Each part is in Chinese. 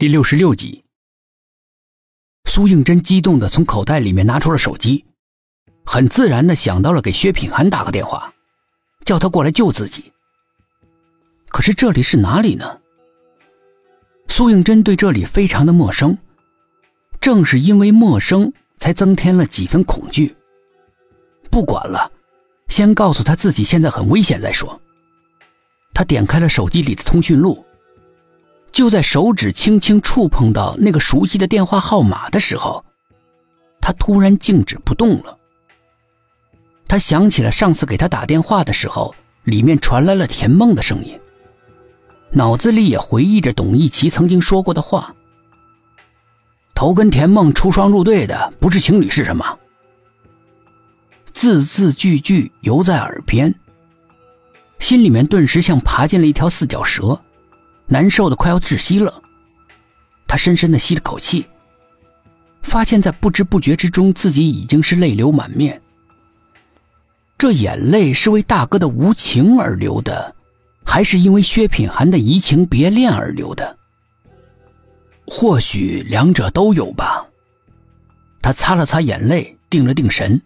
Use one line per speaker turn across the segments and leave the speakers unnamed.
第六十六集，苏应真激动的从口袋里面拿出了手机，很自然的想到了给薛品涵打个电话，叫他过来救自己。可是这里是哪里呢？苏应真对这里非常的陌生，正是因为陌生，才增添了几分恐惧。不管了，先告诉他自己现在很危险再说。他点开了手机里的通讯录。就在手指轻轻触碰到那个熟悉的电话号码的时候，他突然静止不动了。他想起了上次给他打电话的时候，里面传来了田梦的声音，脑子里也回忆着董一奇曾经说过的话：“头跟田梦出双入对的，不是情侣是什么？”字字句句犹在耳边，心里面顿时像爬进了一条四脚蛇。难受的快要窒息了，他深深的吸了口气，发现，在不知不觉之中，自己已经是泪流满面。这眼泪是为大哥的无情而流的，还是因为薛品涵的移情别恋而流的？或许两者都有吧。他擦了擦眼泪，定了定神，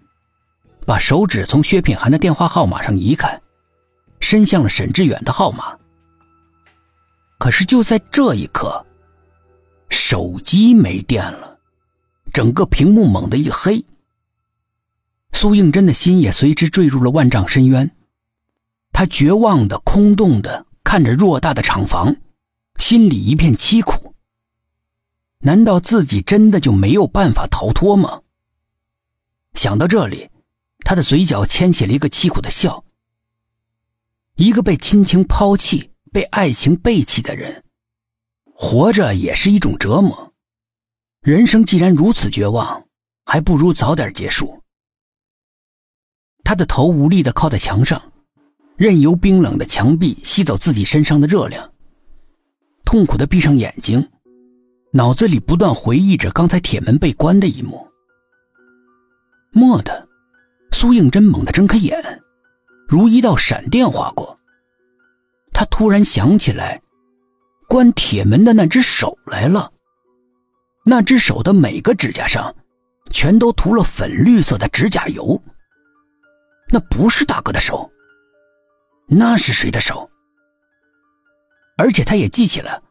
把手指从薛品涵的电话号码上移开，伸向了沈志远的号码。可是就在这一刻，手机没电了，整个屏幕猛地一黑。苏应真的心也随之坠入了万丈深渊，他绝望的、空洞的看着偌大的厂房，心里一片凄苦。难道自己真的就没有办法逃脱吗？想到这里，他的嘴角牵起了一个凄苦的笑。一个被亲情抛弃。被爱情背弃的人，活着也是一种折磨。人生既然如此绝望，还不如早点结束。他的头无力的靠在墙上，任由冰冷的墙壁吸走自己身上的热量。痛苦的闭上眼睛，脑子里不断回忆着刚才铁门被关的一幕。蓦地，苏应真猛地睁开眼，如一道闪电划过。他突然想起来，关铁门的那只手来了。那只手的每个指甲上，全都涂了粉绿色的指甲油。那不是大哥的手，那是谁的手？而且他也记起了，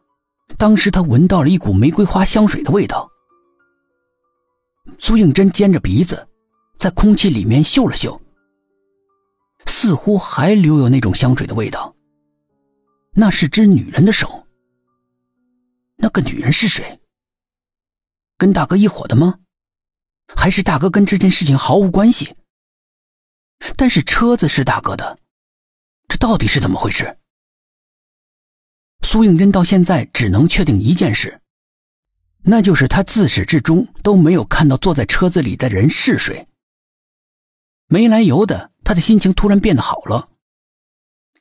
当时他闻到了一股玫瑰花香水的味道。苏应真尖着鼻子，在空气里面嗅了嗅，似乎还留有那种香水的味道。那是只女人的手。那个女人是谁？跟大哥一伙的吗？还是大哥跟这件事情毫无关系？但是车子是大哥的，这到底是怎么回事？苏应真到现在只能确定一件事，那就是他自始至终都没有看到坐在车子里的人是谁。没来由的，他的心情突然变得好了。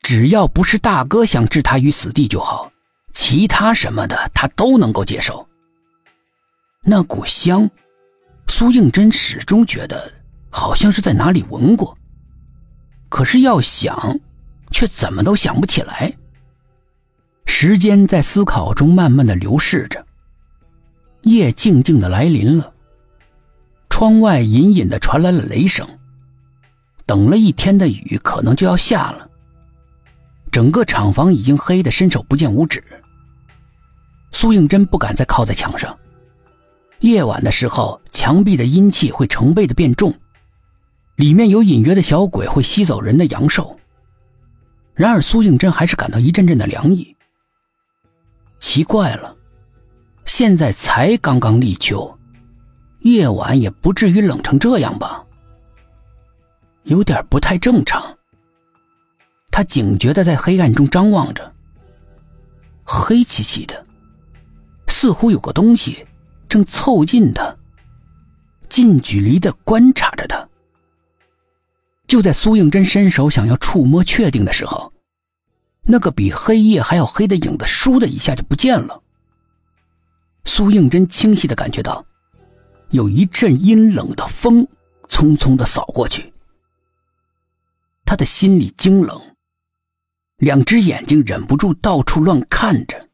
只要不是大哥想置他于死地就好，其他什么的他都能够接受。那股香，苏应真始终觉得好像是在哪里闻过，可是要想，却怎么都想不起来。时间在思考中慢慢的流逝着，夜静静的来临了，窗外隐隐的传来了雷声，等了一天的雨可能就要下了。整个厂房已经黑得伸手不见五指。苏应真不敢再靠在墙上。夜晚的时候，墙壁的阴气会成倍的变重，里面有隐约的小鬼会吸走人的阳寿。然而，苏应真还是感到一阵阵的凉意。奇怪了，现在才刚刚立秋，夜晚也不至于冷成这样吧？有点不太正常。他警觉的在黑暗中张望着，黑漆漆的，似乎有个东西正凑近他，近距离的观察着他。就在苏应真伸手想要触摸确定的时候，那个比黑夜还要黑的影子倏的一下就不见了。苏应真清晰的感觉到，有一阵阴冷的风匆匆的扫过去，他的心里惊冷。两只眼睛忍不住到处乱看着。